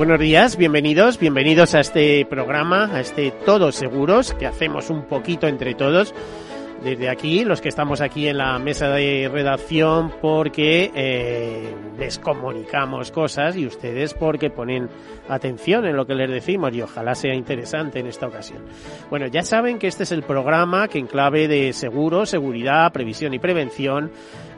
Buenos días, bienvenidos, bienvenidos a este programa, a este Todos Seguros, que hacemos un poquito entre todos. Desde aquí, los que estamos aquí en la mesa de redacción, porque eh, les comunicamos cosas y ustedes porque ponen atención en lo que les decimos y ojalá sea interesante en esta ocasión. Bueno, ya saben que este es el programa que en clave de seguro, seguridad, previsión y prevención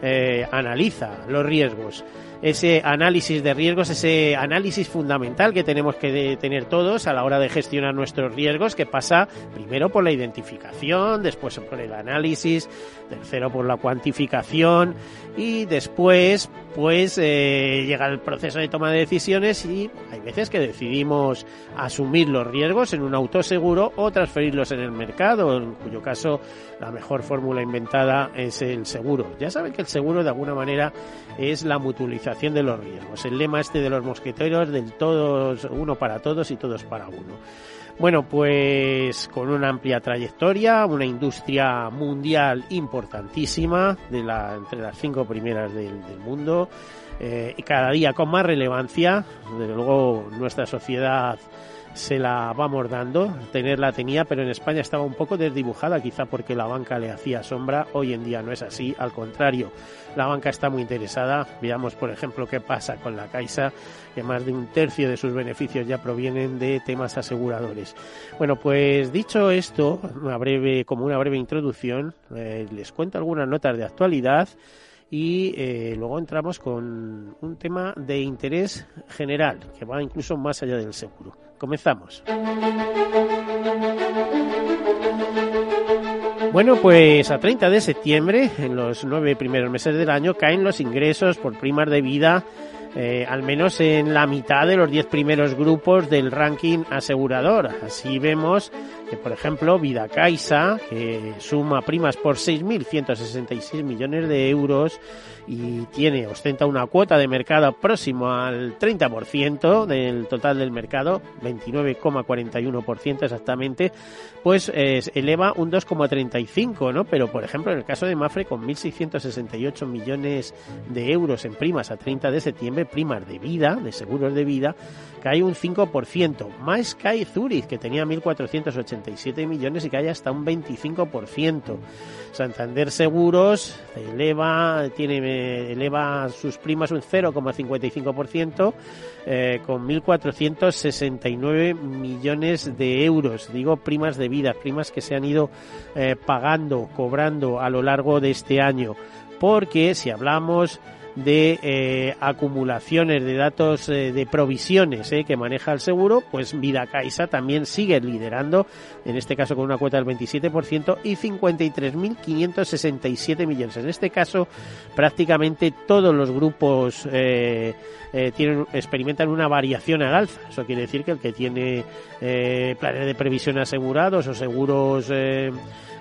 eh, analiza los riesgos ese análisis de riesgos, ese análisis fundamental que tenemos que tener todos a la hora de gestionar nuestros riesgos, que pasa primero por la identificación, después por el análisis, tercero por la cuantificación y después pues eh, llega el proceso de toma de decisiones y hay veces que decidimos asumir los riesgos en un autoseguro o transferirlos en el mercado, en cuyo caso la mejor fórmula inventada es el seguro. Ya saben que el seguro de alguna manera es la mutualización de los riesgos, el lema este de los mosqueteros del todos uno para todos y todos para uno. Bueno, pues con una amplia trayectoria, una industria mundial importantísima, de la, entre las cinco primeras del, mundo, eh, y cada día con más relevancia. Desde luego, nuestra sociedad se la vamos dando, tenerla tenía, pero en España estaba un poco desdibujada, quizá porque la banca le hacía sombra. Hoy en día no es así, al contrario, la banca está muy interesada. Veamos, por ejemplo, qué pasa con la Caixa, que más de un tercio de sus beneficios ya provienen de temas aseguradores. Bueno, pues dicho esto, una breve, como una breve introducción, eh, les cuento algunas notas de actualidad y eh, luego entramos con un tema de interés general que va incluso más allá del seguro. Comenzamos. Bueno, pues a 30 de septiembre, en los nueve primeros meses del año, caen los ingresos por primas de vida eh, al menos en la mitad de los 10 primeros grupos del ranking asegurador. Así vemos que, por ejemplo, Vida Caixa, que suma primas por 6.166 millones de euros y tiene, ostenta una cuota de mercado próximo al 30% del total del mercado, 29,41% exactamente, pues eleva un 2,35, ¿no? Pero, por ejemplo, en el caso de Mafre, con 1.668 millones de euros en primas a 30 de septiembre, primas de vida, de seguros de vida, cae un 5%. Más cae Zurich, que tenía 1.487 millones y cae hasta un 25%. Santander Seguros eleva, tiene, eleva sus primas un 0,55%, eh, con 1.469 millones de euros. Digo primas de vida, primas que se han ido eh, pagando, cobrando a lo largo de este año. Porque si hablamos de eh, acumulaciones de datos eh, de provisiones eh, que maneja el seguro, pues Vida Caixa también sigue liderando, en este caso con una cuota del 27% y 53.567 millones. En este caso, prácticamente todos los grupos tienen, experimentan una variación al alza. Eso quiere decir que el que tiene planes de previsión asegurados o seguros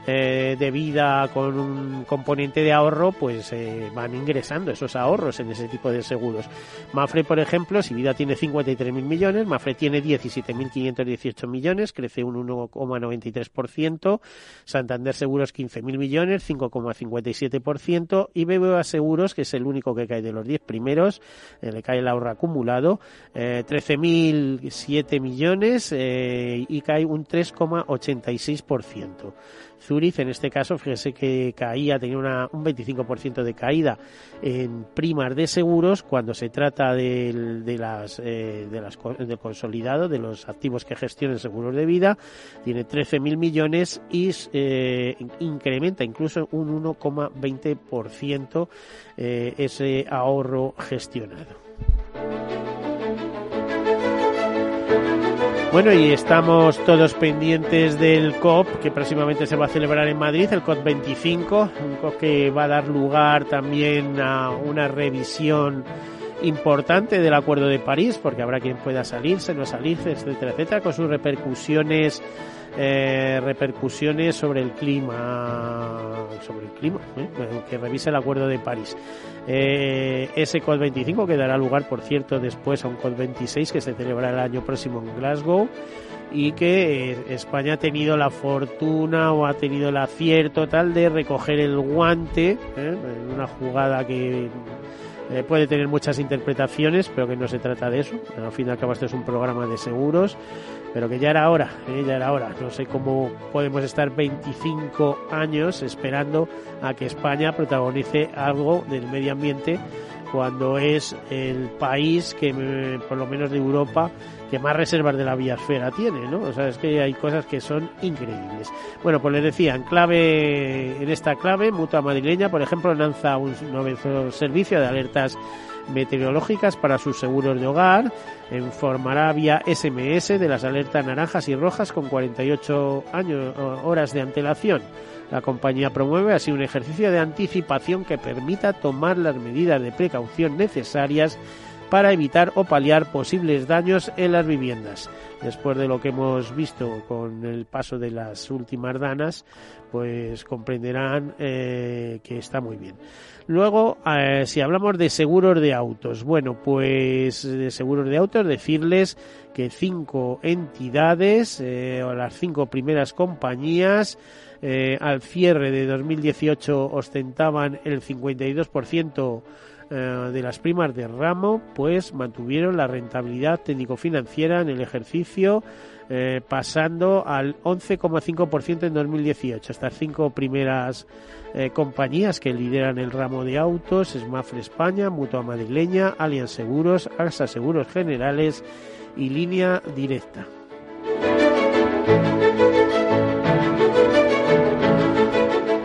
eh, de vida con un componente de ahorro, pues eh, van ingresando esos ahorros en ese tipo de seguros. Mafre, por ejemplo, si vida tiene 53.000 millones, Mafre tiene 17.518 millones, crece un 1,93%, Santander Seguros 15.000 millones, 5,57%, y BBVA Seguros, que es el único que cae de los 10 primeros, eh, le cae el ahorro acumulado, 13.007 millones y cae un 3,86%. Zurich, en este caso, fíjese que caía, tenía una, un 25% de caída en primas de seguros cuando se trata de, las, eh, de las, del consolidado, de los activos que gestionan seguros de vida, tiene 13.000 millones y eh, incrementa incluso un 1,20% eh, ese ahorro gestionado. Bueno, y estamos todos pendientes del COP que próximamente se va a celebrar en Madrid, el COP 25, un COP que va a dar lugar también a una revisión importante del Acuerdo de París, porque habrá quien pueda salirse, no salirse, etcétera, etcétera, con sus repercusiones eh, repercusiones sobre el clima, sobre el clima, ¿eh? que revise el Acuerdo de París. Eh, ese COP25 que dará lugar, por cierto, después a un COP26 que se celebrará el año próximo en Glasgow y que España ha tenido la fortuna o ha tenido el acierto tal de recoger el guante en una jugada que puede tener muchas interpretaciones, pero que no se trata de eso. Al fin y al cabo, este es un programa de seguros pero que ya era hora, ¿eh? ya era hora. No sé cómo podemos estar 25 años esperando a que España protagonice algo del medio ambiente cuando es el país que, por lo menos de Europa, que más reservas de la biosfera tiene, ¿no? O sea, es que hay cosas que son increíbles. Bueno, pues les decía, en clave, en esta clave, Mutua Madrileña, por ejemplo, lanza un nuevo servicio de alertas meteorológicas para sus seguros de hogar, informará vía SMS de las alertas naranjas y rojas con 48 años, horas de antelación. La compañía promueve así un ejercicio de anticipación que permita tomar las medidas de precaución necesarias para evitar o paliar posibles daños en las viviendas. Después de lo que hemos visto con el paso de las últimas danas, pues comprenderán eh, que está muy bien. Luego, eh, si hablamos de seguros de autos, bueno, pues de seguros de autos, decirles que cinco entidades eh, o las cinco primeras compañías al cierre de 2018 ostentaban el 52% eh, de las primas de ramo, pues mantuvieron la rentabilidad técnico-financiera en el ejercicio, eh, pasando al 11,5% en 2018. Estas cinco primeras eh, compañías que lideran el ramo de autos, Smafre España, Mutua Madrileña, Allianz Seguros, AXA Seguros Generales y Línea Directa.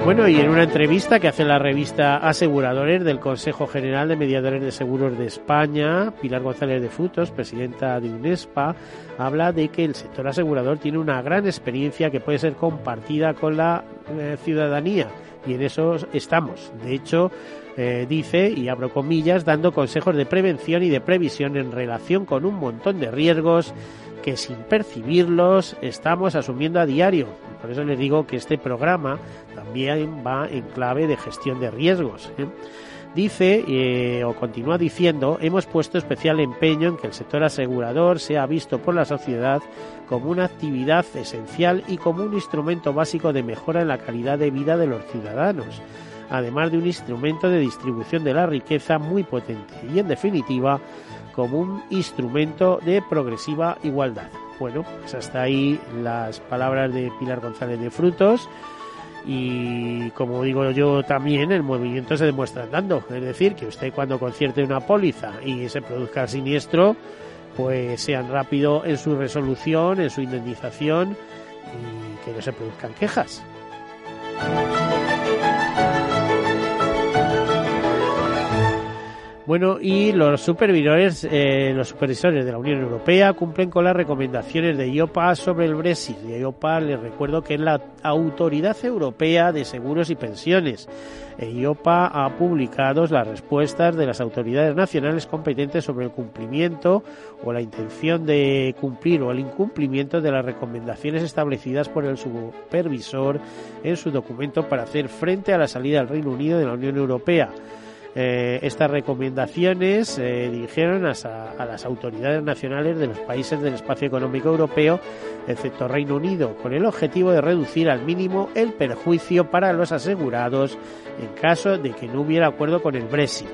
Bueno, y en una entrevista que hace la revista Aseguradores del Consejo General de Mediadores de Seguros de España, Pilar González de Frutos, presidenta de UNESPA, habla de que el sector asegurador tiene una gran experiencia que puede ser compartida con la eh, ciudadanía y en eso estamos. De hecho, eh, dice, y abro comillas, dando consejos de prevención y de previsión en relación con un montón de riesgos que sin percibirlos estamos asumiendo a diario. Por eso les digo que este programa también va en clave de gestión de riesgos. ¿eh? Dice, eh, o continúa diciendo, hemos puesto especial empeño en que el sector asegurador sea visto por la sociedad como una actividad esencial y como un instrumento básico de mejora en la calidad de vida de los ciudadanos, además de un instrumento de distribución de la riqueza muy potente y, en definitiva, como un instrumento de progresiva igualdad. Bueno, pues hasta ahí las palabras de Pilar González de Frutos y como digo yo también el movimiento se demuestra andando, es decir, que usted cuando concierte una póliza y se produzca el siniestro, pues sean rápido en su resolución, en su indemnización y que no se produzcan quejas. Bueno, y los supervisores, eh, los supervisores de la Unión Europea cumplen con las recomendaciones de IOPA sobre el Brexit. Y IOPA, les recuerdo que es la Autoridad Europea de Seguros y Pensiones. E IOPA ha publicado las respuestas de las autoridades nacionales competentes sobre el cumplimiento o la intención de cumplir o el incumplimiento de las recomendaciones establecidas por el supervisor en su documento para hacer frente a la salida del Reino Unido de la Unión Europea. Eh, estas recomendaciones se dirigieron a, las autoridades nacionales de los países del espacio económico europeo, excepto Reino Unido, con el objetivo de reducir al mínimo el perjuicio para los asegurados en caso de que no hubiera acuerdo con el Brexit.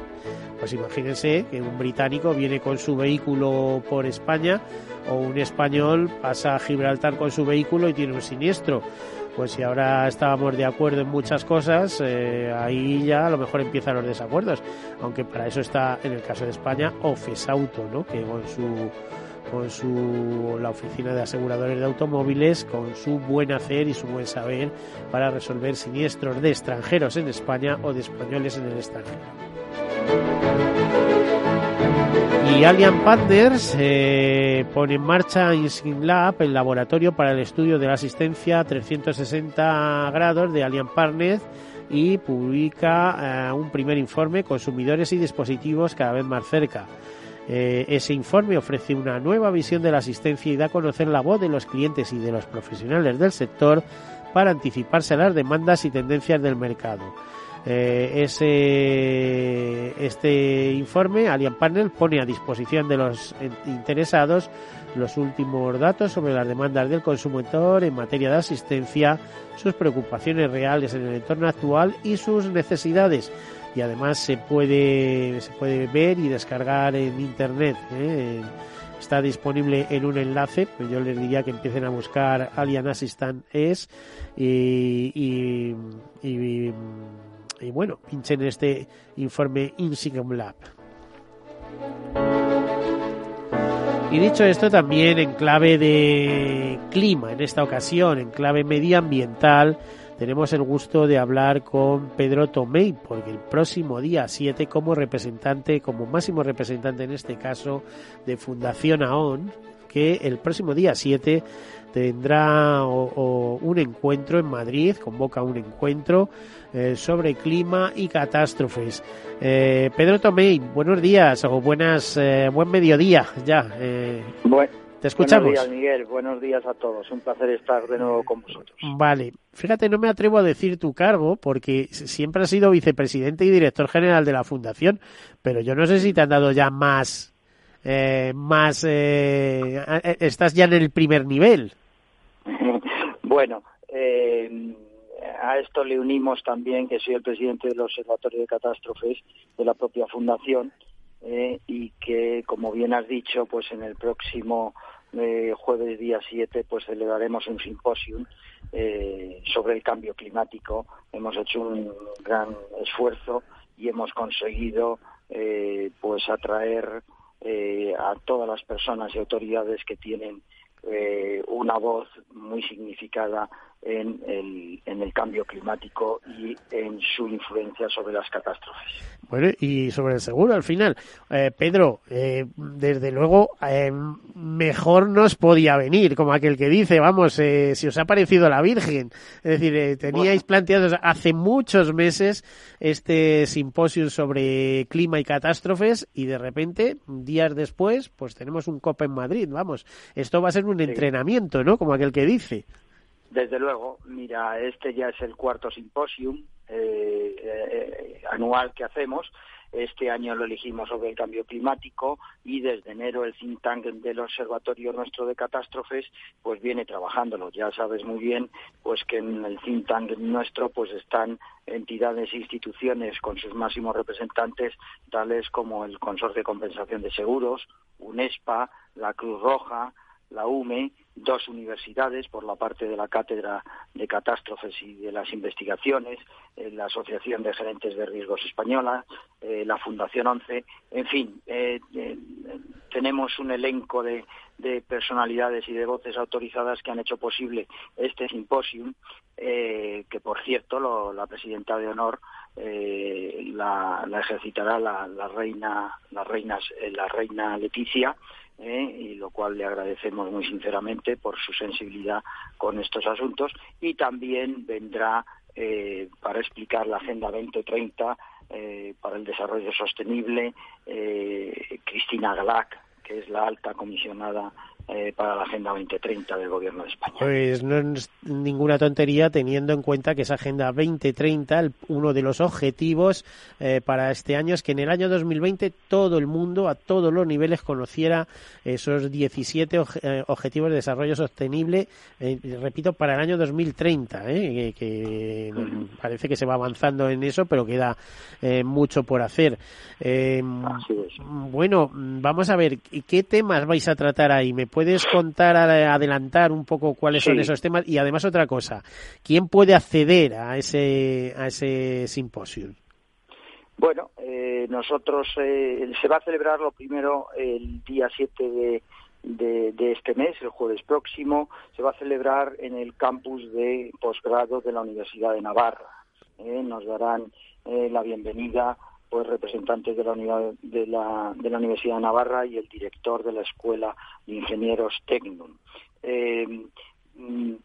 Pues imagínense que un británico viene con su vehículo por España o un español pasa a Gibraltar con su vehículo y tiene un siniestro pues si ahora estábamos de acuerdo en muchas cosas, eh, ahí ya a lo mejor empiezan los desacuerdos. Aunque para eso está, en el caso de España, Auto, ¿no? que con su con su la oficina de aseguradores de automóviles, con su buen hacer y su buen saber para resolver siniestros de extranjeros en España o de españoles en el extranjero. Y Allianz Partners eh, pone en marcha Inskin Lab, el laboratorio para el estudio de la asistencia 360 grados de Allianz Partners y publica eh, un primer informe consumidores y dispositivos cada vez más cerca. Eh, ese informe ofrece una nueva visión de la asistencia y da a conocer la voz de los clientes y de los profesionales del sector para anticiparse a las demandas y tendencias del mercado. Eh, ese, este informe, Allianz Panel, pone a disposición de los interesados los últimos datos sobre las demandas del consumidor en materia de asistencia, sus preocupaciones reales en el entorno actual y sus necesidades. Y además se puede, se puede ver y descargar en Internet. ¿eh? Está disponible en un enlace, pues yo les diría que empiecen a buscar Alien Assistant S y, y, bueno, pinchen este informe Insigum Lab. Y dicho esto, también en clave de clima, en esta ocasión, en clave medioambiental, tenemos el gusto de hablar con Pedro Tomei, porque el próximo día 7, como representante, como máximo representante en este caso de Fundación AON, que el próximo día 7 tendrá un encuentro en Madrid, convoca un encuentro eh, sobre clima y catástrofes. Eh, Pedro Tomei, buenos días o buenas, eh, buen mediodía ya. te escuchamos. Buenos días, Miguel. Buenos días a todos. Un placer estar de nuevo con vosotros. Vale. Fíjate, no me atrevo a decir tu cargo porque siempre has sido vicepresidente y director general de la fundación, pero yo no sé si te han dado ya más, más, estás ya en el primer nivel. bueno, eh, a esto le unimos también que soy el presidente del Observatorio de Catástrofes de la propia fundación eh, y que, como bien has dicho, pues en el próximo eh, jueves día 7 pues celebraremos un simposium eh, sobre el cambio climático. Hemos hecho un gran esfuerzo y hemos conseguido pues atraer a todas las personas y autoridades que tienen una voz muy significada en el, en el cambio climático y en su influencia sobre las catástrofes. Bueno, y sobre el seguro al final. Eh, Pedro, eh, desde luego, eh, mejor nos podía venir, como aquel que dice, vamos, si os ha parecido la Virgen. Es decir, teníais planteado hace muchos meses este simposio sobre clima y catástrofes y de repente, días después, pues tenemos un COP en Madrid, vamos. Esto va a ser un entrenamiento, ¿no? Como aquel que dice. Desde luego, mira, este ya es el cuarto simposium eh, eh, anual que hacemos. Este año lo elegimos sobre el cambio climático y desde enero el think tank del observatorio nuestro de catástrofes pues viene trabajándolo. Ya sabes muy bien pues que en el think tank nuestro pues están entidades e instituciones con sus máximos representantes tales como el Consorcio de Compensación de Seguros, UNESPA, la Cruz Roja, la UME, dos universidades por la parte de la Cátedra de Catástrofes y de las Investigaciones, eh, la Asociación de Gerentes de Riesgos Española, eh, la Fundación ONCE, en fin, eh, tenemos un elenco de, personalidades y de voces autorizadas que han hecho posible este simposium, que por cierto la presidenta de honor la, ejercitará la, la reina, la la reina Leticia, ¿eh? y lo cual le agradecemos muy sinceramente por su sensibilidad con estos asuntos y también vendrá eh, para explicar la Agenda 2030 eh, para el Desarrollo Sostenible Cristina Galac, que es la alta comisionada eh, para la Agenda 2030 del Gobierno de España. Pues no es ninguna tontería teniendo en cuenta que esa Agenda 2030, uno de los objetivos eh, para este año es que en el año 2020 todo el mundo, a todos los niveles, conociera esos 17 eh, Objetivos de Desarrollo Sostenible, repito, para el año 2030, que, parece que se va avanzando en eso, pero queda mucho por hacer. Bueno, vamos a ver, ¿qué temas vais a tratar ahí? ¿Me puedes contar, adelantar un poco cuáles son esos temas? Y además otra cosa, ¿quién puede acceder a ese, a ese simposio? Bueno, eh, nosotros eh, se va a celebrar lo primero el día 7 de, de, este mes, el jueves próximo, se va a celebrar en el campus de posgrado de la Universidad de Navarra. Eh, nos darán la bienvenida pues representantes de la, de la, Universidad de Navarra y el director de la Escuela de Ingenieros Tecnum. Eh,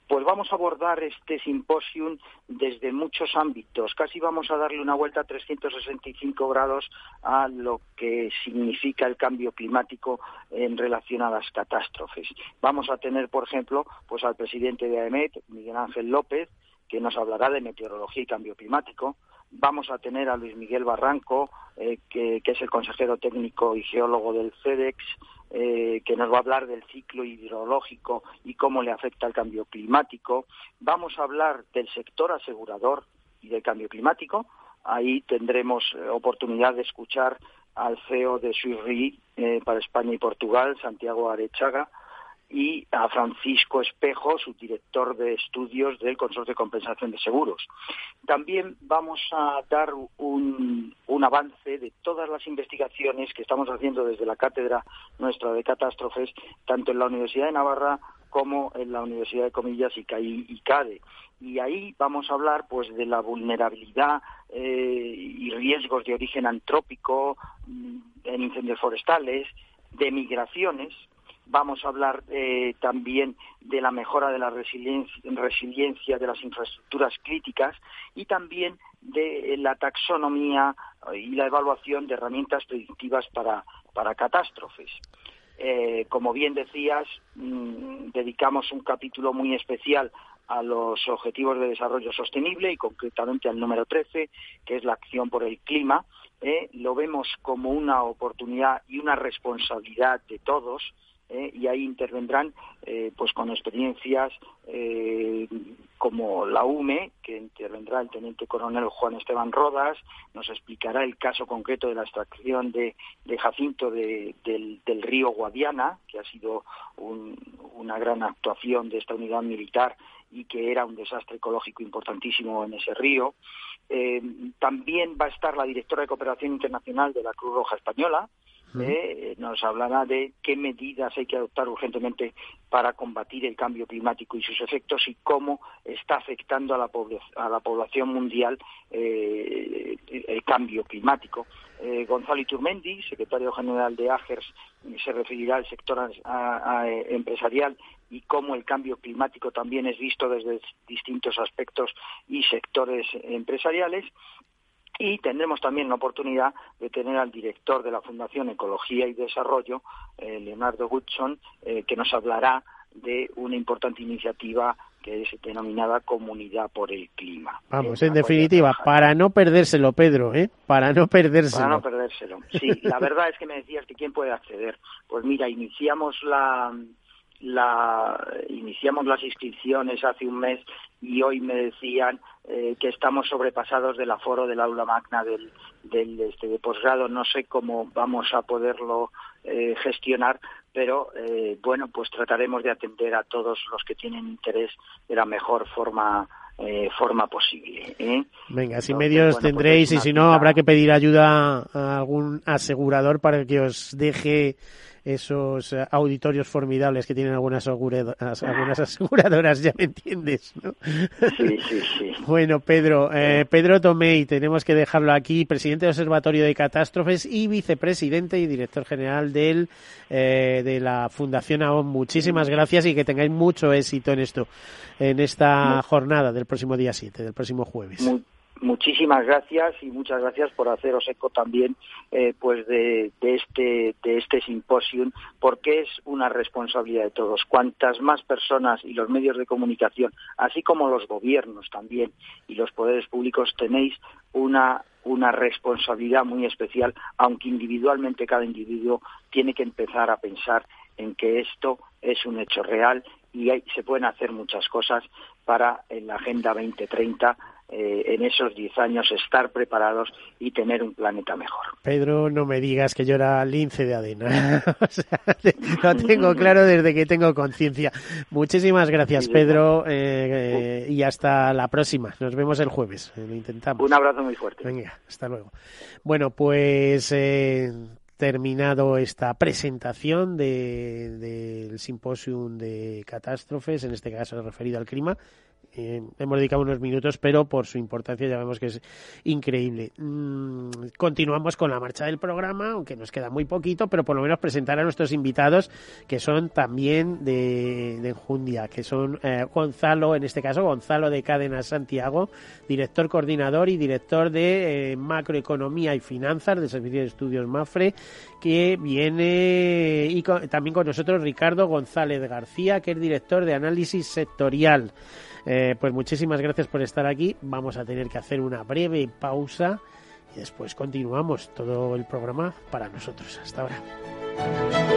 pues vamos a abordar este simposium desde muchos ámbitos. Casi vamos a darle una vuelta a 365 grados a lo que significa el cambio climático en relación a las catástrofes. Vamos a tener, por ejemplo, pues al presidente de AEMET, Miguel Ángel López, que nos hablará de meteorología y cambio climático. Vamos a tener a Luis Miguel Barranco, eh, que, es el consejero técnico y geólogo del FEDEX, eh, que nos va a hablar del ciclo hidrológico y cómo le afecta el cambio climático. Vamos a hablar del sector asegurador y del cambio climático. Ahí tendremos eh, oportunidad de escuchar al CEO de eh, para España y Portugal, Santiago Arechaga, y a Francisco Espejo, su director de estudios del Consorcio de Compensación de Seguros. También vamos a dar un, avance de todas las investigaciones que estamos haciendo desde la cátedra nuestra de catástrofes, tanto en la Universidad de Navarra como en la Universidad de Comillas y CADE. Y ahí vamos a hablar pues de la vulnerabilidad eh, y riesgos de origen antrópico mm, en incendios forestales, de migraciones, Vamos a hablar eh, también de la mejora de la resiliencia, de las infraestructuras críticas y también de la taxonomía y la evaluación de herramientas predictivas para, catástrofes. Eh, como bien decías, mm, dedicamos un capítulo muy especial a los objetivos de desarrollo sostenible y concretamente al número 13, que es la acción por el clima. Eh, lo vemos como una oportunidad y una responsabilidad de todos ¿eh? y ahí intervendrán eh, pues con experiencias eh, como la UME, que intervendrá el teniente coronel Juan Esteban Rodas, nos explicará el caso concreto de la extracción de, Jacinto del, río Guadiana, que ha sido una gran actuación de esta unidad militar y que era un desastre ecológico importantísimo en ese río. también va a estar la directora de Cooperación Internacional de la Cruz Roja Española, eh, nos hablará de qué medidas hay que adoptar urgentemente para combatir el cambio climático y sus efectos y cómo está afectando a la, a la población mundial eh, el cambio climático. Eh, Gonzalo Iturmendi, secretario general de AGERS, se referirá al sector empresarial y cómo el cambio climático también es visto desde distintos aspectos y sectores empresariales y tendremos también la oportunidad de tener al director de la Fundación Ecología y Desarrollo, eh, Leonardo Goodson, eh, que nos hablará de una importante iniciativa que es denominada Comunidad por el Clima. Vamos, en definitiva, para no perdérselo, Pedro, ¿eh? Para no perdérselo. Para no perdérselo. Sí, la verdad es que me decías que quién puede acceder. Pues mira, iniciamos la, la iniciamos las inscripciones hace un mes y hoy me decían eh, que estamos sobrepasados del aforo del aula magna del, del este, de posgrado. No sé cómo vamos a poderlo eh, gestionar, pero eh, bueno, pues trataremos de atender a todos los que tienen interés de la mejor forma forma posible. Venga, sin medios pues tendréis y si no habrá que pedir ayuda a algún asegurador para que os deje esos eh, auditorios formidables que tienen algunas, algunas aseguradoras, ya me entiendes, ¿no? Sí, sí, sí. bueno, Pedro, eh, Pedro Tomei, tenemos que dejarlo aquí, presidente del Observatorio de Catástrofes y vicepresidente y director general del, eh, de la Fundación AON. Muchísimas gracias y que tengáis mucho éxito en esto, en esta jornada del próximo día 7, del próximo jueves muchísimas gracias y muchas gracias por haceros eco también eh, pues de, este de este simposium porque es una responsabilidad de todos. Cuantas más personas y los medios de comunicación así como los gobiernos también y los poderes públicos tenéis una una responsabilidad muy especial aunque individualmente cada individuo tiene que empezar a pensar en que esto es un hecho real y se pueden hacer muchas cosas para en la Agenda 2030 eh, en esos 10 años estar preparados y tener un planeta mejor. Pedro, no me digas que yo era lince de adena. lo tengo claro desde que tengo conciencia. Muchísimas gracias, Pedro, eh, y hasta la próxima. Nos vemos el jueves. Lo intentamos. Un abrazo muy fuerte. Venga, hasta luego. Bueno, pues terminado esta presentación del de, simposium de catástrofes, en este caso referido al clima, eh, hemos dedicado unos minutos, pero por su importancia ya vemos que es increíble. Mm, continuamos con la marcha del programa, aunque nos queda muy poquito, pero por lo menos presentar a nuestros invitados, que son también de, de Enjundia, que son eh, Gonzalo, en este caso Gonzalo de Cadena Santiago, director coordinador y director de eh, Macroeconomía y Finanzas del Servicio de Estudios MAFRE, que viene y también con nosotros Ricardo González García, que es director de Análisis Sectorial. Eh, pues muchísimas gracias por estar aquí. Vamos a tener que hacer una breve pausa y después continuamos todo el programa para nosotros. Hasta ahora.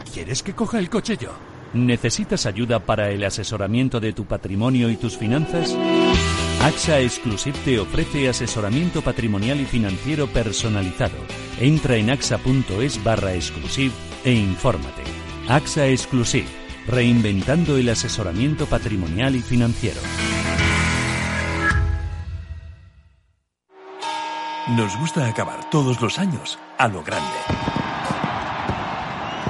¿Quieres que coja el coche yo? ¿Necesitas ayuda para el asesoramiento de tu patrimonio y tus finanzas? AXA Exclusive te ofrece asesoramiento patrimonial y financiero personalizado. Entra en axa.es barra exclusive e infórmate. AXA Exclusive, reinventando el asesoramiento patrimonial y financiero. Nos gusta acabar todos los años a lo grande.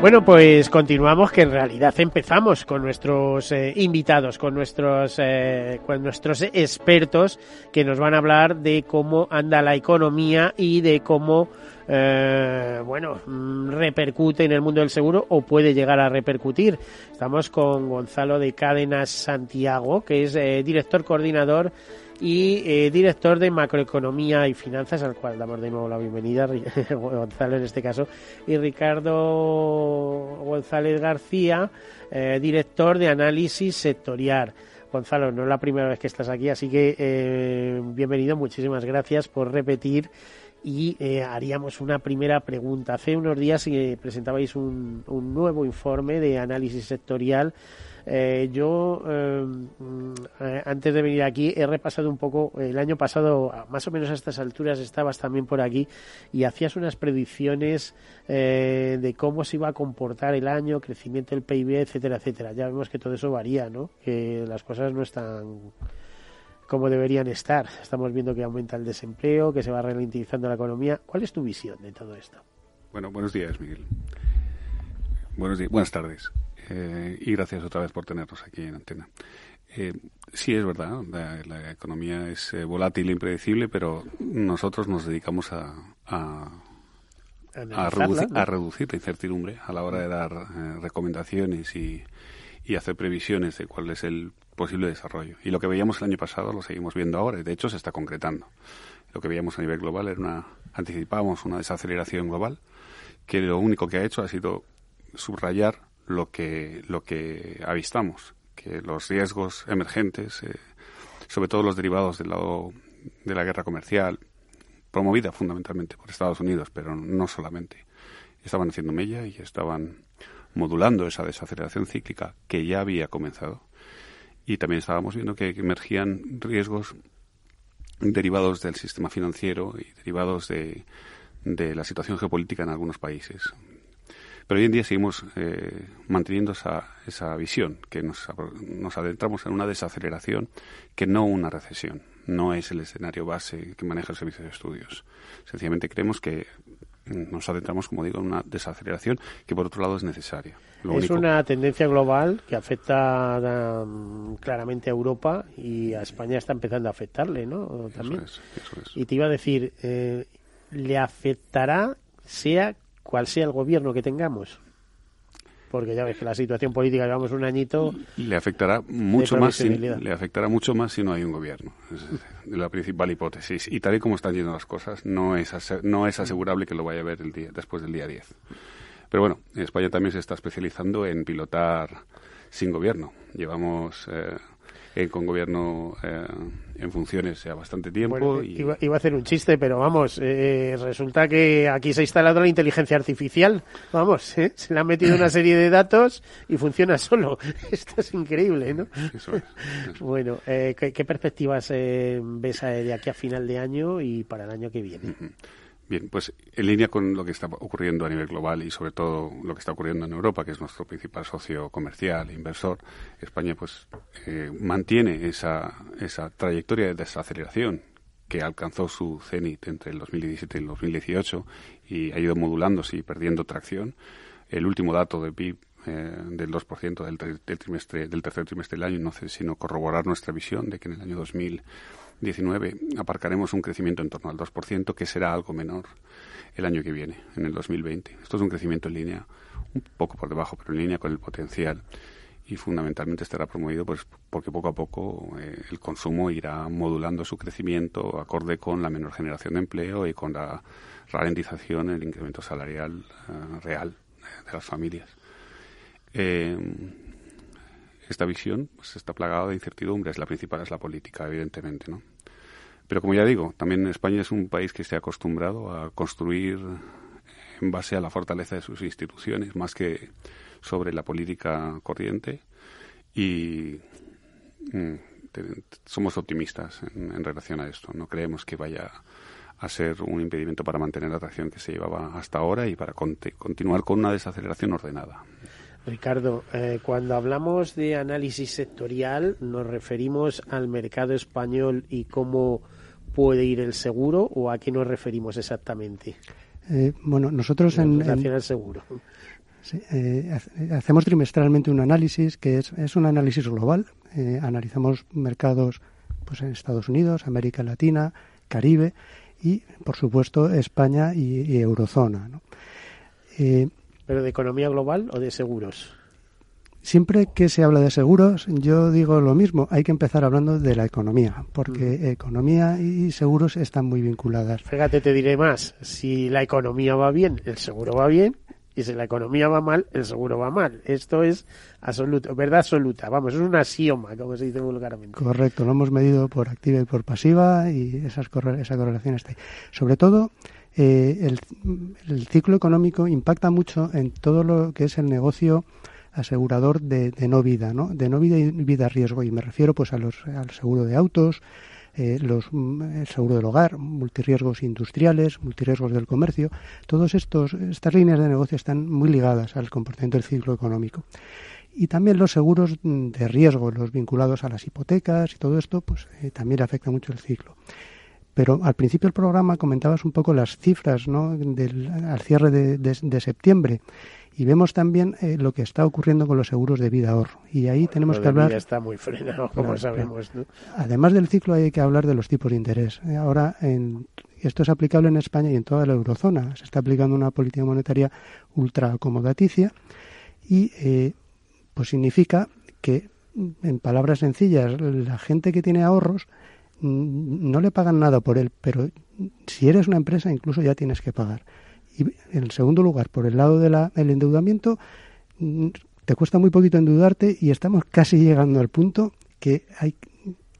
Bueno, pues continuamos, que en realidad empezamos con nuestros eh, invitados, con nuestros, eh, con nuestros expertos que nos van a hablar de cómo anda la economía y de cómo, eh, bueno, mm, repercute en el mundo del seguro o puede llegar a repercutir. Estamos con Gonzalo de Cádenas Santiago, que es director coordinador y eh, director de macroeconomía y finanzas, al cual damos de nuevo la bienvenida, Gonzalo en este caso, y Ricardo González García, eh, director de análisis sectorial. Gonzalo, no es la primera vez que estás aquí, así que eh, bienvenido, muchísimas gracias por repetir y haríamos una primera pregunta. Hace unos días presentabais un, un nuevo informe de análisis sectorial eh, yo, em, eh, antes de venir aquí, he repasado un poco, el año pasado, más o menos a estas alturas, estabas también por aquí y hacías unas predicciones eh, de cómo se iba a comportar el año, crecimiento del PIB, etcétera, etcétera. Ya vemos que todo eso varía, ¿no? Que las cosas no están como deberían estar. Estamos viendo que aumenta el desempleo, que se va ralentizando la economía. ¿Cuál es tu visión de todo esto? Bueno, buenos días, Miguel. Buenos días, buenas tardes. Eh, y gracias otra vez por tenernos aquí en Antena. Eh, sí, es verdad, la, economía es eh, volátil e impredecible, pero nosotros nos dedicamos a, a, reducir, a reducir la incertidumbre a la hora de dar recomendaciones y, y hacer previsiones de cuál es el posible desarrollo. Y lo que veíamos el año pasado lo seguimos viendo ahora y de hecho se está concretando. Lo que veíamos a nivel global era una, anticipábamos una desaceleración global que lo único que ha hecho ha sido subrayar lo que, lo que avistamos, que los riesgos emergentes, eh, sobre todo los derivados del lado de la guerra comercial, promovida fundamentalmente por Estados Unidos, pero no solamente, estaban haciendo mella y estaban modulando esa desaceleración cíclica que ya había comenzado. Y también estábamos viendo que emergían riesgos derivados del sistema financiero y derivados de, de la situación geopolítica en algunos países. Pero hoy en día seguimos eh, manteniendo esa, esa visión, que nos, nos adentramos en una desaceleración que no una recesión. No es el escenario base que maneja el Servicio de Estudios. Sencillamente creemos que nos adentramos, como digo, en una desaceleración que por otro lado es necesaria. es una tendencia global que afecta um, claramente a Europa y a España está empezando a afectarle, ¿no? También. Eso es, eso es. Y te iba a decir, eh, ¿le afectará sea cual sea el gobierno que tengamos. Porque ya ves que la situación política llevamos un añito. Le afectará mucho más si, le afectará mucho más si no hay un gobierno. Es la principal hipótesis. Y tal y como están yendo las cosas, no es, no es asegurable que lo vaya a ver el día, después del día 10. Pero bueno, España también se está especializando en pilotar sin gobierno. Llevamos eh, eh, con gobierno eh, en funciones ya bastante tiempo. y... iba, a hacer un chiste, pero vamos, eh, resulta que aquí se ha instalado la inteligencia artificial. Vamos, se le han metido una serie de datos y funciona solo. Esto es increíble, ¿no? Eso es. bueno, ¿qué, perspectivas ves de aquí a final de año y para el año que viene? Bien, pues en línea con lo que está ocurriendo a nivel global y sobre todo lo que está ocurriendo en Europa, que es nuestro principal socio comercial e inversor, España pues eh, mantiene esa, esa trayectoria de desaceleración que alcanzó su cenit entre el 2017 y el 2018 y ha ido modulándose y perdiendo tracción. El último dato de PIB eh, del 2% del, del, trimestre, del tercer trimestre del año no hace sino corroborar nuestra visión de que en el año 2000 19 aparcaremos un crecimiento en torno al 2%, que será algo menor el año que viene, en el 2020. Esto es un crecimiento en línea, un poco por debajo, pero en línea con el potencial. Y fundamentalmente estará promovido pues, porque poco a poco eh, el consumo irá modulando su crecimiento acorde con la menor generación de empleo y con la ralentización en el incremento salarial eh, real de las familias. Eh, esta visión pues, está plagada de incertidumbres. La principal es la política, evidentemente, ¿no? Pero como ya digo, también España es un país que se ha acostumbrado a construir en base a la fortaleza de sus instituciones, más que sobre la política corriente. Y mm, somos optimistas en, relación a esto. No creemos que vaya a ser un impedimento para mantener la atracción que se llevaba hasta ahora y para continuar con una desaceleración ordenada. Ricardo, eh, cuando hablamos de análisis sectorial, ¿nos referimos al mercado español y cómo puede ir el seguro o a qué nos referimos exactamente? Eh, bueno, nosotros en, en, seguro. Eh, hacemos trimestralmente un análisis que es, es un análisis global. analizamos mercados pues en Estados Unidos, América Latina, Caribe y, por supuesto, España y, y Eurozona. ¿no? ¿Pero de economía global o de seguros? Siempre que se habla de seguros, yo digo lo mismo, hay que empezar hablando de la economía, porque mm. economía y seguros están muy vinculadas. Fíjate, te diré más, si la economía va bien, el seguro va bien, y si la economía va mal, el seguro va mal. Esto es absoluto, verdad absoluta, vamos, es un axioma, como se dice vulgarmente. Correcto, lo hemos medido por activa y por pasiva y esas esa correlación está ahí. Sobre todo, eh, el, ciclo económico impacta mucho en todo lo que es el negocio asegurador de, no vida, ¿no? De no vida y vida riesgo. Y me refiero pues al seguro de autos, eh, los, mm, el seguro del hogar, multirriesgos industriales, multirriesgos del comercio. Todos estos, estas líneas de negocio están muy ligadas al comportamiento del ciclo económico. Y también los seguros de riesgo, los vinculados a las hipotecas y todo esto, pues eh, también afecta mucho el ciclo. Pero al principio del programa comentabas un poco las cifras ¿no? del, al cierre de, septiembre y vemos también eh, lo que está ocurriendo con los seguros de vida ahorro. Y ahí tenemos que hablar. está muy frenado, como sabemos. Además del ciclo, hay que hablar de los tipos de interés. Eh, ahora, en, esto es aplicable en España y en toda la eurozona. Se está aplicando una política monetaria ultra acomodaticia y eh, pues significa que, en palabras sencillas, la gente que tiene ahorros no le pagan nada por él, pero si eres una empresa incluso ya tienes que pagar. Y en segundo lugar, por el lado del endeudamiento, mm, te cuesta muy poquito endeudarte y estamos casi llegando al punto que hay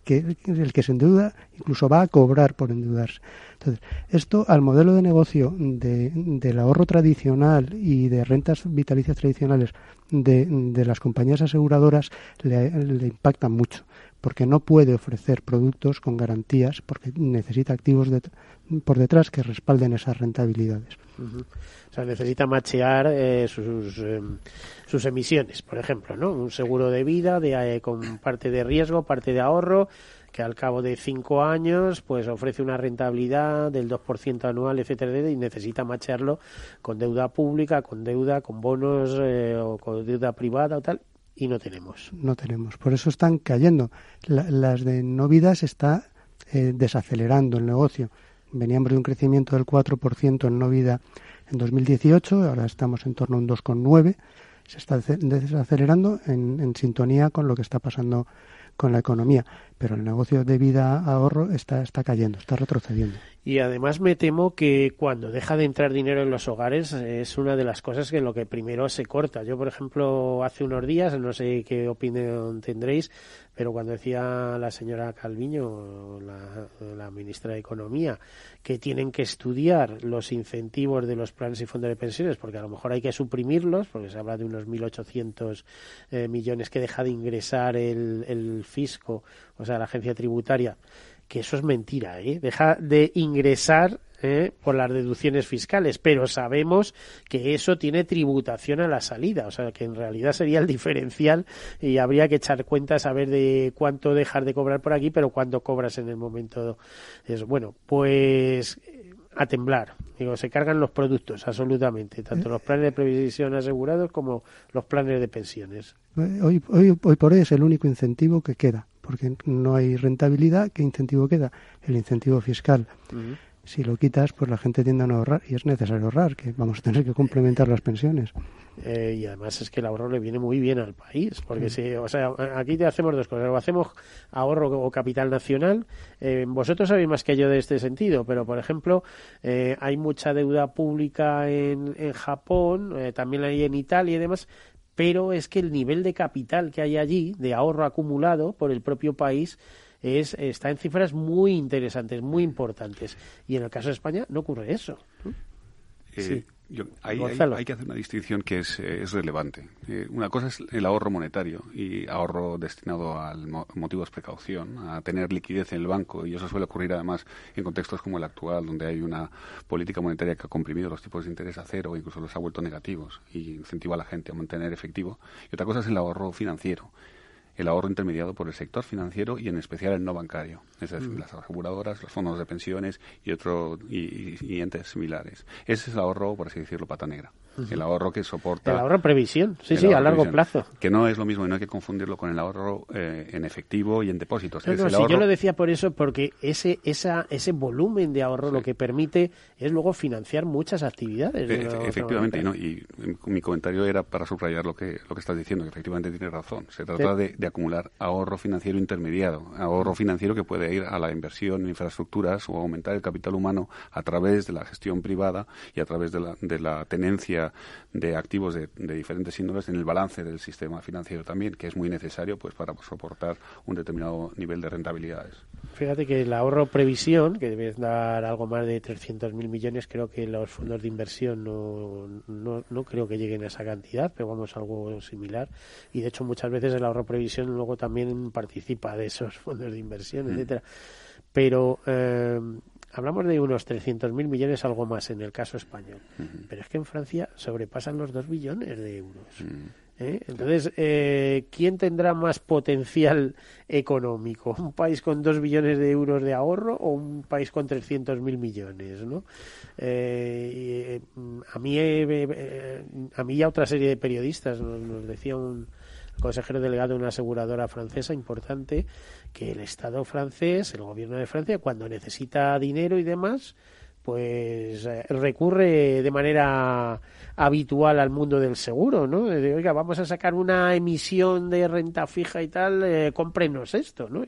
que el que se endeuda incluso va a cobrar por endeudarse. Entonces, esto al modelo de negocio de, del ahorro tradicional y de rentas vitalicias tradicionales de, las compañías aseguradoras le impacta mucho porque no puede ofrecer productos con garantías, porque necesita activos por detrás que respalden esas rentabilidades. O sea, necesita machear eh, sus, em, sus emisiones, por ejemplo, ¿no? Un seguro de vida de, eh, con parte de riesgo, parte de ahorro, que al cabo de cinco años pues ofrece una rentabilidad del 2% anual, etcétera, y necesita machearlo con deuda pública, con deuda, con bonos eh, o con deuda privada o tal, y no tenemos. No tenemos. Por eso están cayendo. las de no vidas está eh, desacelerando el negocio. Veníamos de un crecimiento del 4% en no vida en 2018, ahora estamos en torno a un 2,9%. Se está desacelerando en, en sintonía con lo que está pasando con la economía, pero el negocio de vida ahorro está, está cayendo, está retrocediendo. Y además me temo que cuando deja de entrar dinero en los hogares es una de las cosas que lo que primero se corta. Yo, por ejemplo, hace unos días, no sé qué opinión tendréis, pero cuando decía la señora Calviño, la, ministra de Economía, que tienen que estudiar los incentivos de los planes y fondos de pensiones, porque a lo mejor hay que suprimirlos, porque se habla de unos 1.800 eh, millones que deja de ingresar el, el fisco, o sea, la agencia tributaria, que eso es mentira, ¿eh? Deja de ingresar ¿eh? por las deducciones fiscales, pero sabemos que eso tiene tributación a la salida, o sea que en realidad sería el diferencial y habría que echar cuenta, saber de cuánto dejar de cobrar por aquí, pero cuánto cobras en el momento. Es bueno, pues a temblar. Digo, se cargan los productos, absolutamente, tanto los planes de previsión asegurados como los planes de pensiones. Hoy, hoy, hoy por hoy es el único incentivo que queda, porque no hay rentabilidad. ¿Qué incentivo queda? El incentivo fiscal si lo quitas, pues la gente tiende a no ahorrar y es necesario ahorrar, que vamos a tener que complementar las pensiones. Eh, y además es que el ahorro le viene muy bien al país, porque si, o sea, aquí te hacemos dos cosas, o hacemos ahorro o capital nacional, eh, vosotros sabéis más que yo de este sentido, pero por ejemplo, eh, hay mucha deuda pública en, en Japón, también hay en Italia y demás, pero es que el nivel de capital que hay allí, de ahorro acumulado por el propio país, es, está en cifras muy interesantes, muy importantes. Y en el caso de España no ocurre eso. Eh, sí. hay, hay, que hacer una distinción que es, eh, es relevante. Eh, una cosa es el ahorro monetario y ahorro destinado al motivo de precaución, a tener liquidez en el banco, y eso suele ocurrir además en contextos como el actual, donde hay una política monetaria que ha comprimido los tipos de interés a cero, incluso los ha vuelto negativos, y incentiva a la gente a mantener efectivo. Y otra cosa es el ahorro financiero el ahorro intermediado por el sector financiero y en especial el no bancario, es decir, las aseguradoras, los fondos de pensiones y, otro, y entes similares. Ese es el ahorro, por así decirlo, pata negra el ahorro que soporta. El ahorro previsión, sí, sí, a largo plazo. Que no es lo mismo y no hay que confundirlo con el ahorro eh, en efectivo y en depósitos. No, yo lo decía por eso, porque ese, esa, ese volumen de ahorro lo que permite es luego financiar muchas actividades. efectivamente, ¿no? y mi comentario era para subrayar lo que, lo que estás diciendo, que efectivamente tiene razón. Se trata de, acumular ahorro financiero intermediado, ahorro financiero que puede ir a la inversión en infraestructuras o aumentar el capital humano a través de la gestión privada y a través de la, de la tenencia de activos de, diferentes índoles en el balance del sistema financiero también, que es muy necesario pues para soportar un determinado nivel de rentabilidades. Fíjate que el ahorro previsión, que debe dar algo más de 300.000 millones, creo que los fondos de inversión no, no, no creo que lleguen a esa cantidad, pero vamos, algo similar. Y de hecho muchas veces el ahorro previsión luego también participa de esos fondos de inversión, mm. etcétera. Pero eh, hablamos de unos 300.000 millones, algo más en el caso español. Pero es que en Francia sobrepasan los 2 billones de euros. ¿eh? Entonces, eh, ¿quién tendrá más potencial económico? ¿Un país con 2 billones de euros de ahorro o un país con 300.000 millones? ¿no? Eh, a, mí, a mí y a otra serie de periodistas nos decía un consejero delegado de una aseguradora francesa importante, que el Estado francés, el gobierno de Francia, cuando necesita dinero y demás, pues eh, recurre de manera habitual al mundo del seguro, ¿no? De, oiga, vamos a sacar una emisión de renta fija y tal, eh, cómprenos esto, ¿no?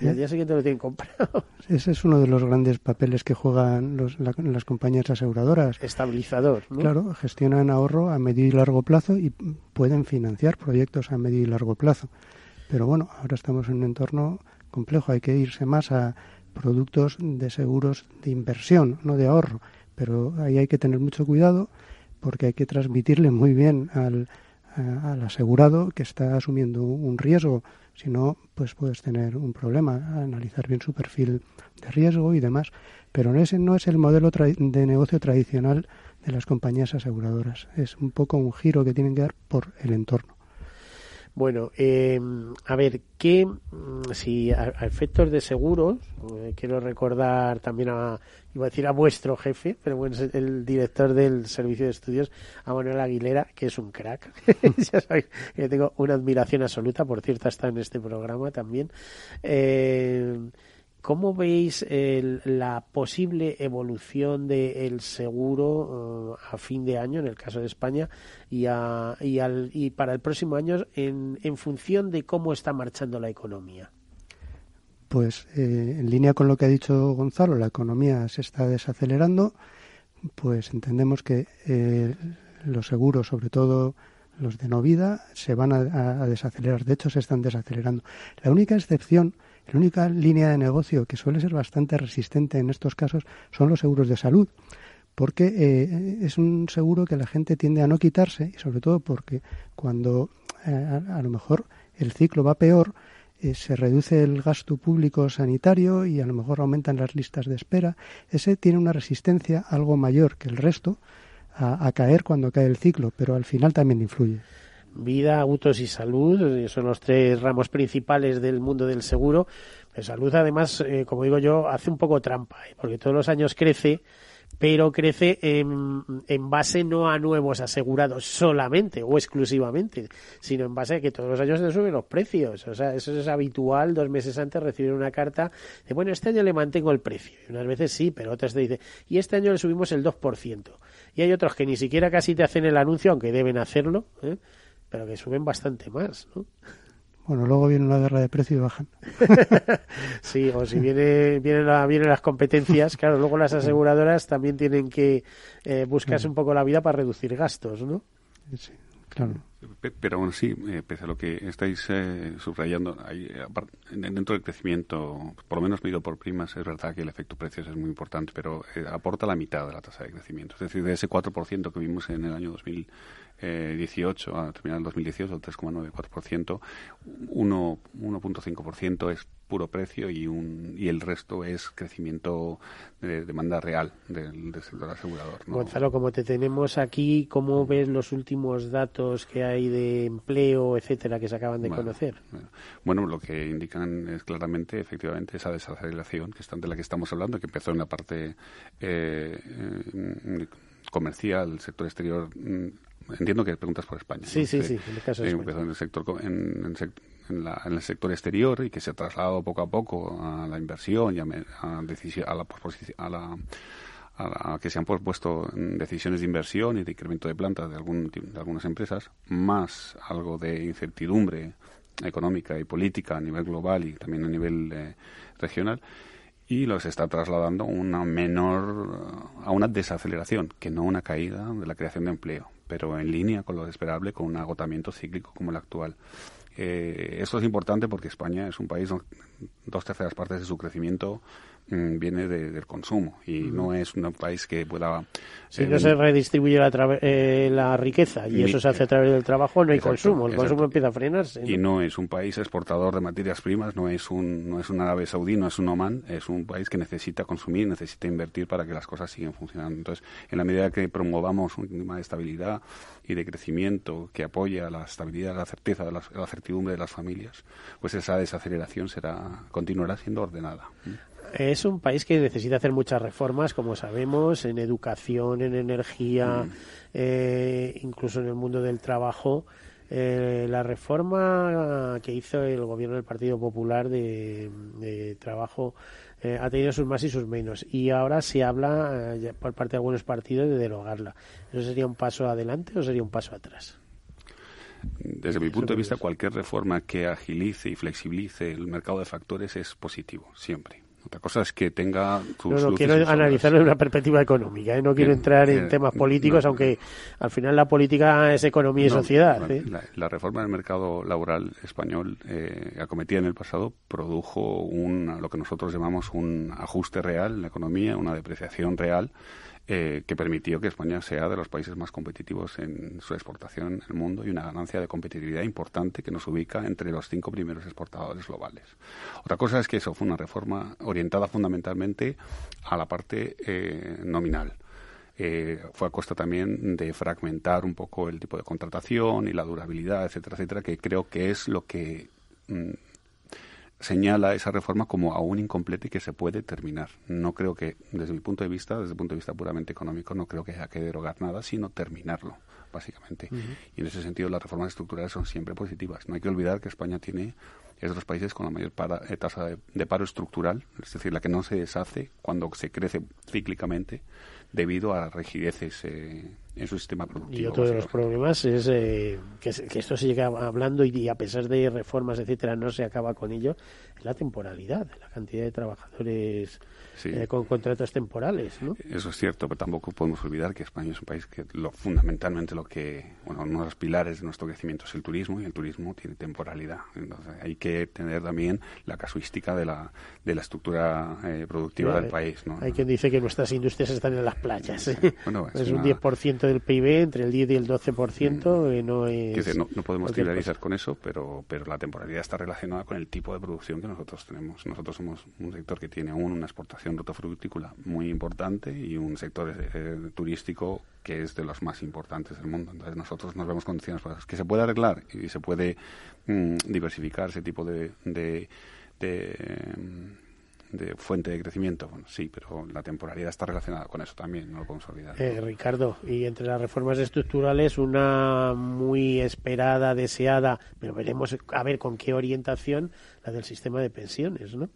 Y al día siguiente lo tienen comprado. Ese es uno de los grandes papeles que juegan las compañías aseguradoras. Estabilizador, ¿no? Claro, gestionan ahorro a medio y largo plazo y pueden financiar proyectos a medio y largo plazo. Pero bueno, ahora estamos en un entorno complejo, hay que irse más a productos de seguros de inversión, no de ahorro. Pero ahí hay que tener mucho cuidado porque hay que transmitirle muy bien al, al asegurado que está asumiendo un riesgo si no, pues puedes tener un problema, analizar bien su perfil de riesgo y demás. Pero ese no es el modelo de negocio tradicional de las compañías aseguradoras. Es un poco un giro que tienen que dar por el entorno. Bueno, eh, a ver, ¿qué, mm, si a, efectos de seguros, eh, quiero recordar también a, iba a decir a vuestro jefe, pero bueno, el director del Servicio de Estudios, a Manuel Aguilera, que es un crack. ya sabéis que tengo una admiración absoluta, por cierto, está en este programa también. Eh, ¿Cómo veis la posible evolución del seguro eh, a fin de año, en el caso de España, y, y, para el próximo año en, función de cómo está marchando la economía? Pues eh, en línea con lo que ha dicho Gonzalo, la economía se está desacelerando, pues entendemos que eh, los seguros, sobre todo los de no vida, se van a desacelerar. De hecho, se están desacelerando. La única excepción la única línea de negocio que suele ser bastante resistente en estos casos son los seguros de salud, porque eh, es un seguro que la gente tiende a no quitarse y sobre todo porque cuando a, lo mejor el ciclo va peor, eh, se reduce el gasto público sanitario y a lo mejor aumentan las listas de espera. Ese tiene una resistencia algo mayor que el resto a caer cuando cae el ciclo, pero al final también influye vida, autos y salud, eh, son los tres ramos principales del mundo del seguro. Pues salud, además, eh, como digo yo, hace un poco trampa, ¿eh? porque todos los años crece, pero crece en, en, base no a nuevos asegurados solamente o exclusivamente, sino en base a que todos los años se suben los precios. O sea, eso es habitual, dos meses antes recibir una carta de, bueno, este año le mantengo el precio. Y unas veces sí, pero otras te dicen, y este año le subimos el 2%. Y hay otros que ni siquiera casi te hacen el anuncio, aunque deben hacerlo, ¿eh? pero que suben bastante más, ¿no? Bueno, luego viene una guerra de precio y bajan. sí, o si viene, vienen, las competencias, claro, luego las aseguradoras también tienen que eh, buscarse un poco la vida para reducir gastos, ¿no? Sí. Claro. Pero aún así, eh, pese a lo que estáis eh, subrayando, hay, dentro del crecimiento, por lo menos medido por primas, es verdad que el efecto precios es muy importante, pero eh, aporta la mitad de la tasa de crecimiento. Es decir, de ese 4% que vimos en el año 2018, a terminar el 2018, el 3,94%, 1.5% es puro precio y, un, y el resto es crecimiento de demanda real del, sector asegurador. Gonzalo, como te tenemos aquí, ¿cómo ves los últimos datos que hay de empleo, etcétera, que se acaban de conocer? Bueno, lo que indican es claramente, efectivamente, esa desaceleración que de la que estamos hablando, que empezó en la parte eh, eh comercial, el sector exterior mm, entiendo que preguntas por España. Sí, sí, sí, en el caso de Empezó en el sector, en, en, en, la, en, el sector exterior y que se ha trasladado poco a poco a la inversión y a, a, a la, a la a, que se han puesto decisiones de inversión y de incremento de plantas de, algún, de algunas empresas, más algo de incertidumbre económica y política a nivel global y también a nivel eh, regional, y los está trasladando una menor, a una desaceleración, que no una caída de la creación de empleo, pero en línea con lo esperable, con un agotamiento cíclico como el actual. Eh, esto es importante porque España es un país donde dos terceras partes de su crecimiento Mm, viene del consumo y no es un país que pueda... Si no se redistribuye la, eh, la riqueza y eso se hace a través del trabajo, no hay consumo, el consumo empieza a frenarse. Y no es un país exportador de materias primas, no es un, no es un Arabia Saudí, no es un Oman, es un país que necesita consumir, necesita invertir para que las cosas sigan funcionando. Entonces, en la medida que promovamos un clima de estabilidad y de crecimiento que apoya la estabilidad, la certeza, la, la certidumbre de las familias, pues esa desaceleración será continuará siendo ordenada. Es un país que necesita hacer muchas reformas, como sabemos, en educación, en energía, mm. eh, incluso en el mundo del trabajo. Eh, la reforma que hizo el gobierno del Partido Popular de, trabajo eh, ha tenido sus más y sus menos y ahora se habla por parte de algunos partidos de derogarla. ¿Eso sería un paso adelante o sería un paso atrás? Desde mi punto de vista, cualquier reforma que agilice y flexibilice el mercado de factores es positivo, siempre. Otra cosa es que tenga sus No, no quiero analizarlo desde una perspectiva económica, ¿eh? no quiero entrar en temas políticos, aunque al final la política es economía y sociedad. ¿eh? la, reforma del mercado laboral español eh, acometida en el pasado produjo un, lo que nosotros llamamos un ajuste real en la economía, una depreciación real eh, que permitió que España sea de los países más competitivos en su exportación en el mundo y una ganancia de competitividad importante que nos ubica entre los cinco primeros exportadores globales. Otra cosa es que eso fue una reforma orientada fundamentalmente a la parte eh, nominal. Eh, fue a costa también de fragmentar un poco el tipo de contratación y la durabilidad, etcétera, etcétera, que creo que es lo que mm, señala esa reforma como aún incompleta y que se puede terminar. No creo que, desde mi punto de vista, desde el punto de vista puramente económico, no creo que haya que derogar nada, sino terminarlo, básicamente. Y en ese sentido, las reformas estructurales son siempre positivas. No hay que olvidar que España tiene es de los países con la mayor eh, tasa de, paro estructural, es decir, la que no se deshace cuando se crece cíclicamente debido a rigideces eh, en su sistema productivo. Y otro de los problemas es eh, que, esto se llega hablando y, a pesar de reformas, etcétera, no se acaba con ello, es la temporalidad, la cantidad de trabajadores eh, con contratos temporales, ¿no? Eso es cierto, pero tampoco podemos olvidar que España es un país que lo, fundamentalmente lo que, bueno, uno de los pilares de nuestro crecimiento es el turismo y el turismo tiene temporalidad. Entonces hay que tener también la casuística de la, de la estructura eh, productiva del país, ¿no? Hay quien dice que nuestras industrias están en las playas. es, un 10% del PIB, entre el 10 y el 12%, mm. no es... no, podemos trivializar con eso, pero, pero la temporalidad está relacionada con el tipo de producción que nosotros tenemos. Nosotros somos un sector que tiene aún una exportación rotofrutícola muy importante y un sector eh, turístico que es de los más importantes del mundo. Entonces nosotros nos vemos condiciones que se puede arreglar y se puede mm, diversificar ese tipo de, de de fuente de crecimiento. Bueno, sí, pero la temporalidad está relacionada con eso también, no lo podemos olvidar. Eh, Ricardo, y entre las reformas estructurales, una muy esperada, deseada, pero veremos a ver con qué orientación, la del sistema de pensiones, ¿no?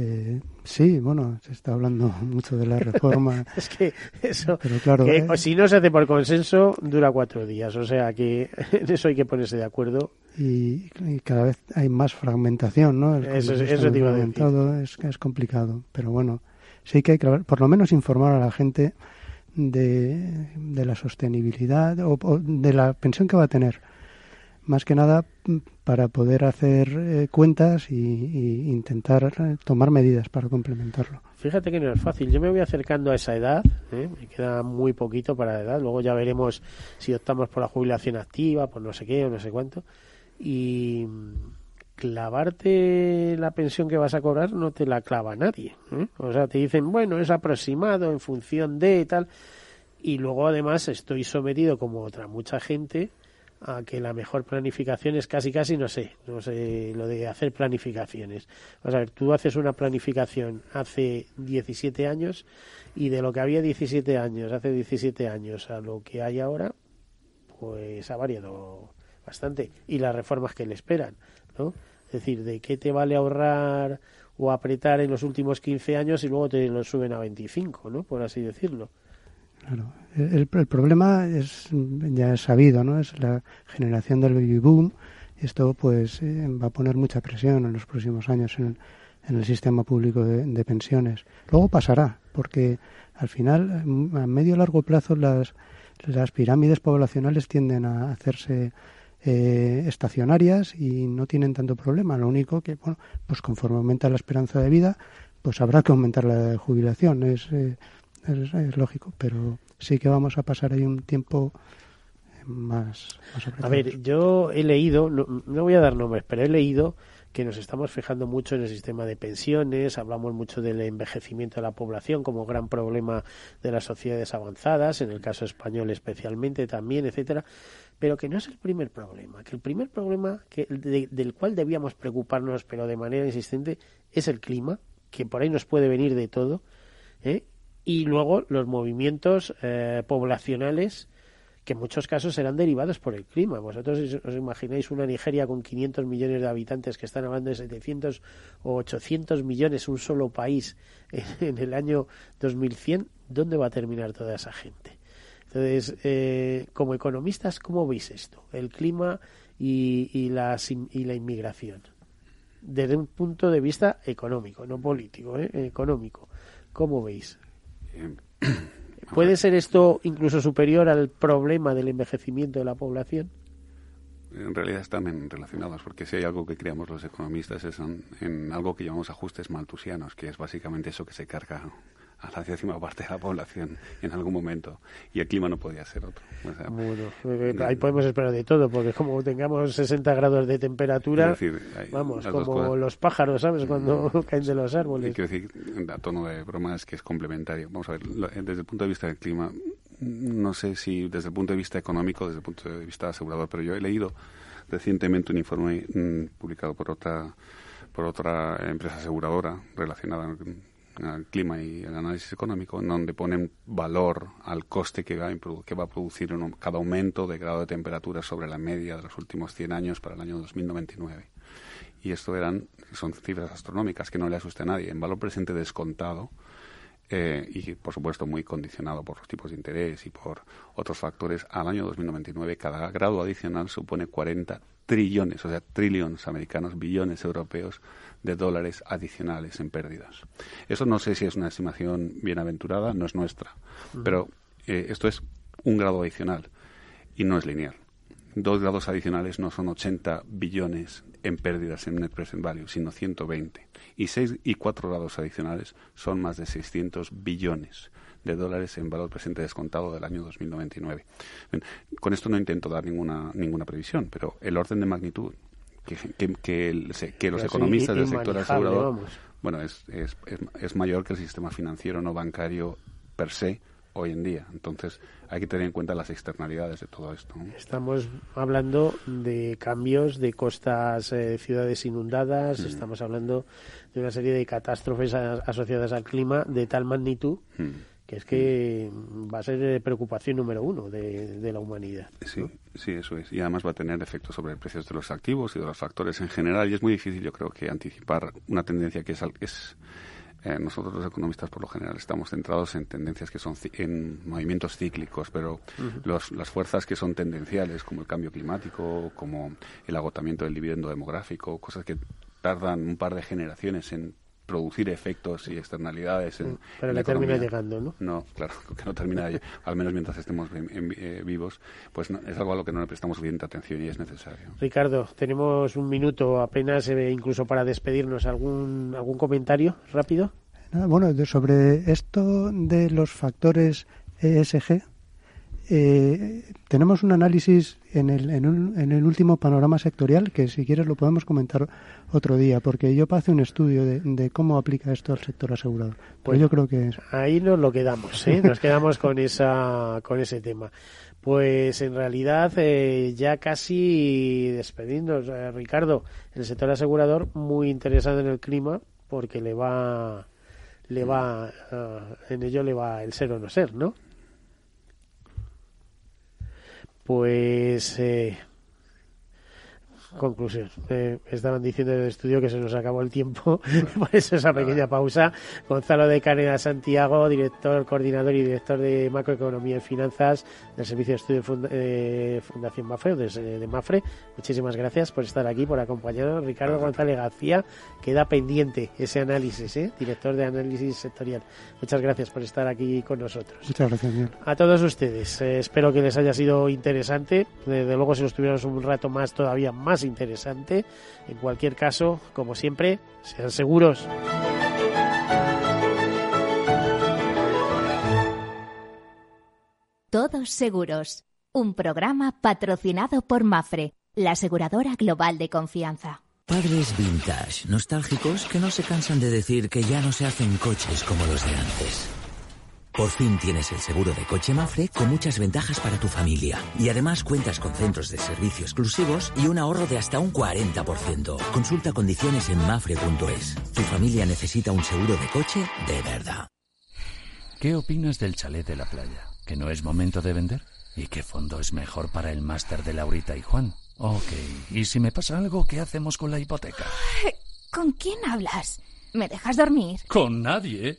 Eh, sí, bueno, se está hablando mucho de la reforma. es que eso, pero claro, eh, si no se hace por consenso, dura cuatro días. O sea que en eso hay que ponerse de acuerdo. Y, cada vez hay más fragmentación, ¿no? eso, eso es, es complicado. Pero bueno, sí que hay que, por lo menos, informar a la gente de, de la sostenibilidad o, de la pensión que va a tener. Más que nada para poder hacer eh, cuentas y, intentar eh, tomar medidas para complementarlo. Fíjate que no es fácil. Yo me voy acercando a esa edad, ¿eh? me queda muy poquito para la edad. Luego ya veremos si optamos por la jubilación activa, por no sé qué o no sé cuánto. Y clavarte la pensión que vas a cobrar no te la clava nadie. ¿eh? O sea, te dicen, bueno, es aproximado en función de tal. Y luego además estoy sometido, como otra mucha gente, a que la mejor planificación es casi casi no sé, no sé lo de hacer planificaciones. O sea, tú haces una planificación hace 17 años y de lo que había 17 años, hace 17 años a lo que hay ahora, pues ha variado bastante y las reformas que le esperan, ¿no? Es decir, ¿de qué te vale ahorrar o apretar en los últimos 15 años y luego te lo suben a 25, ¿no? Por así decirlo. Claro. El, problema es ya es sabido, ¿no? Es la generación del baby boom. Esto, pues, eh, va a poner mucha presión en los próximos años en el, sistema público de, pensiones. Luego pasará, porque al final, a medio largo plazo, las, las pirámides poblacionales tienden a hacerse eh, estacionarias y no tienen tanto problema. Lo único que, bueno, pues conforme aumenta la esperanza de vida, pues habrá que aumentar la jubilación. Es, eh, es, lógico, pero sí que vamos a pasar ahí un tiempo más, A ver, yo he leído, no, voy a dar nombres, pero he leído que nos estamos fijando mucho en el sistema de pensiones, hablamos mucho del envejecimiento de la población como gran problema de las sociedades avanzadas, en el caso español especialmente también, etcétera, pero que no es el primer problema, que el primer problema que, del cual debíamos preocuparnos, pero de manera insistente, es el clima, que por ahí nos puede venir de todo, ¿eh? y luego los movimientos eh, poblacionales que en muchos casos serán derivados por el clima. Vosotros os imagináis una Nigeria con 500 millones de habitantes que están hablando de 700 o 800 millones, un solo país en el año 2100, ¿dónde va a terminar toda esa gente? Entonces, eh, como economistas, ¿cómo veis esto? El clima y, y, la, y la inmigración. Desde un punto de vista económico, no político, ¿eh? económico. ¿Cómo veis? ¿Puede ser esto incluso superior al problema del envejecimiento de la población? En realidad están relacionados, porque si hay algo que creamos los economistas es en algo que llamamos ajustes maltusianos, que es básicamente eso que se carga a la décima parte de la población en algún momento y el clima no podía ser otro. bueno, eh, ahí podemos esperar de todo, porque como tengamos 60 grados de temperatura, vamos, como los pájaros, ¿sabes? Cuando caen de los árboles. quiero decir, a tono de broma, es que es complementario. Vamos a ver, desde el punto de vista del clima, no sé si desde el punto de vista económico, desde el punto de vista asegurador, pero yo he leído recientemente un informe mm, publicado por otra por otra empresa aseguradora relacionada al clima y el análisis económico, en donde ponen valor al coste que va, que va a producir cada aumento de grado de temperatura sobre la media de los últimos 100 años para el año 2099. Y esto eran, son cifras astronómicas que no le asusta a nadie. En valor presente descontado, eh, y por supuesto muy condicionado por los tipos de interés y por otros factores, al año 2099 cada grado adicional supone 40 trillones, o sea, trillones americanos, billones europeos de dólares adicionales en pérdidas. Eso no sé si es una estimación bienaventurada, no es nuestra, pero eh, esto es un grado adicional y no es lineal. Dos grados adicionales no son 80 billones en pérdidas en net present value, sino 120. Y seis y cuatro grados adicionales son más de 600 billones de dólares en valor presente descontado del año 2099. con esto no intento dar ninguna, ninguna previsión, pero el orden de magnitud que, que, que, los economistas del sector asegurador, bueno, es, es, es, mayor que el sistema financiero no bancario per se hoy en día. Entonces, hay que tener en cuenta las externalidades de todo esto. Estamos hablando de cambios de costas, eh, ciudades inundadas, mm. estamos hablando de una serie de catástrofes asociadas al clima de tal magnitud mm que es que va a ser preocupación número uno de, la humanidad. Sí, sí, eso es. Y además va a tener efectos sobre el precio de los activos y de los factores en general. Y es muy difícil, yo creo, que anticipar una tendencia que es... es eh, nosotros los economistas por lo general estamos centrados en tendencias que son en movimientos cíclicos, pero las fuerzas que son tendenciales, como el cambio climático, como el agotamiento del dividendo demográfico, cosas que tardan un par de generaciones en producir efectos y externalidades. En, Pero la que termina llegando, ¿no? No, claro, que no termina, al menos mientras estemos en- en- eh, vivos, pues no- es algo a lo que no le prestamos suficiente atención y es necesario. Ricardo, tenemos un minuto apenas, eh, incluso para despedirnos. ¿Algún, algún comentario rápido? Nada, bueno, sobre esto de los factores ESG, eh, tenemos un análisis en el, en, un- en el último panorama sectorial que si quieres lo podemos comentar otro día, porque yo pasé un estudio de, de cómo aplica esto al sector asegurador. Pero Pues yo creo que es, Ahí nos lo quedamos, ¿eh? Nos quedamos con esa, con ese tema. Pues en realidad eh, ya casi despedidos, eh, Ricardo, el sector asegurador muy interesado en el clima porque le va, le va, ah, en ello le va el ser o no ser, ¿no? Pues eh, conclusión. Eh, estaban diciendo en el estudio que se nos acabó el tiempo, por eso esa pequeña pausa. Gonzalo de Caneda Santiago, director, coordinador y director de macroeconomía y finanzas del Servicio de Estudio Funda- eh, Fundación Mafre, o de, de Mafre. Muchísimas gracias por estar aquí, por acompañarnos. Ricardo González García, queda pendiente ese análisis, ¿eh? director de análisis sectorial. Muchas gracias por estar aquí con nosotros. muchas gracias, Miguel. A todos ustedes, eh, espero que les haya sido interesante. Desde luego, si los tuviéramos un rato más, todavía más interesante. En cualquier caso, como siempre, sean seguros. Todos seguros. Un programa patrocinado por Mafre, la aseguradora global de confianza. Padres vintage, nostálgicos que no se cansan de decir que ya no se hacen coches como los de antes. Por fin tienes el seguro de coche Mafre con muchas ventajas para tu familia. Y además cuentas con centros de servicio exclusivos y un ahorro de hasta un 40%. Consulta condiciones en mafre.es. Tu familia necesita un seguro de coche de verdad. ¿Qué opinas del chalet de la playa? ¿Que no es momento de vender? ¿Y qué fondo es mejor para el máster de Laurita y Juan? Ok, ¿y si me pasa algo, qué hacemos con la hipoteca? ¿Con quién hablas? ¿Me dejas dormir? Con nadie.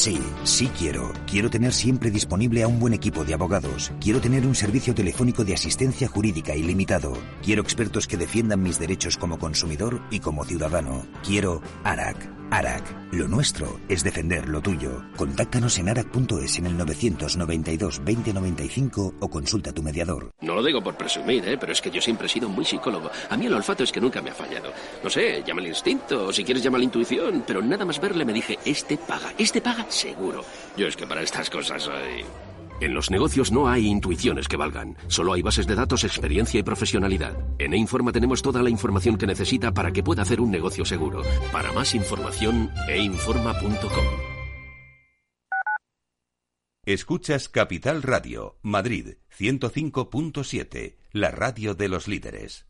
Sí, sí quiero. Quiero tener siempre disponible a un buen equipo de abogados. Quiero tener un servicio telefónico de asistencia jurídica ilimitado. Quiero expertos que defiendan mis derechos como consumidor y como ciudadano. Quiero ARAC. ARAC. Lo nuestro es defender lo tuyo. Contáctanos en arac.es en el 992 2095 o consulta a tu mediador. No lo digo por presumir, ¿eh? pero es que yo siempre he sido muy psicólogo. A mí el olfato es que nunca me ha fallado. No sé, llama el instinto, o si quieres llama la intuición, pero nada más verle me dije, este paga, este paga seguro. Yo es que para estas cosas soy... En los negocios no hay intuiciones que valgan, solo hay bases de datos, experiencia y profesionalidad. En E-Informa tenemos toda la información que necesita para que pueda hacer un negocio seguro. Para más información, einforma.com. Escuchas Capital Radio, Madrid 105.7, la radio de los líderes.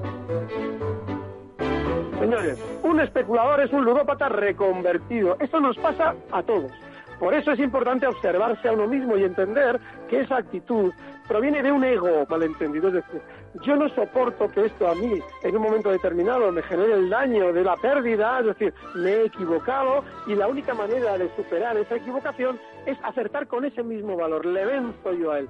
Señores, un especulador es un ludópata reconvertido. Esto nos pasa a todos. Por eso es importante observarse a uno mismo y entender que esa actitud proviene de un ego malentendido. Es decir, yo no soporto que esto a mí en un momento determinado me genere el daño de la pérdida, es decir, me he equivocado y la única manera de superar esa equivocación es acertar con ese mismo valor. Le venzo yo a él.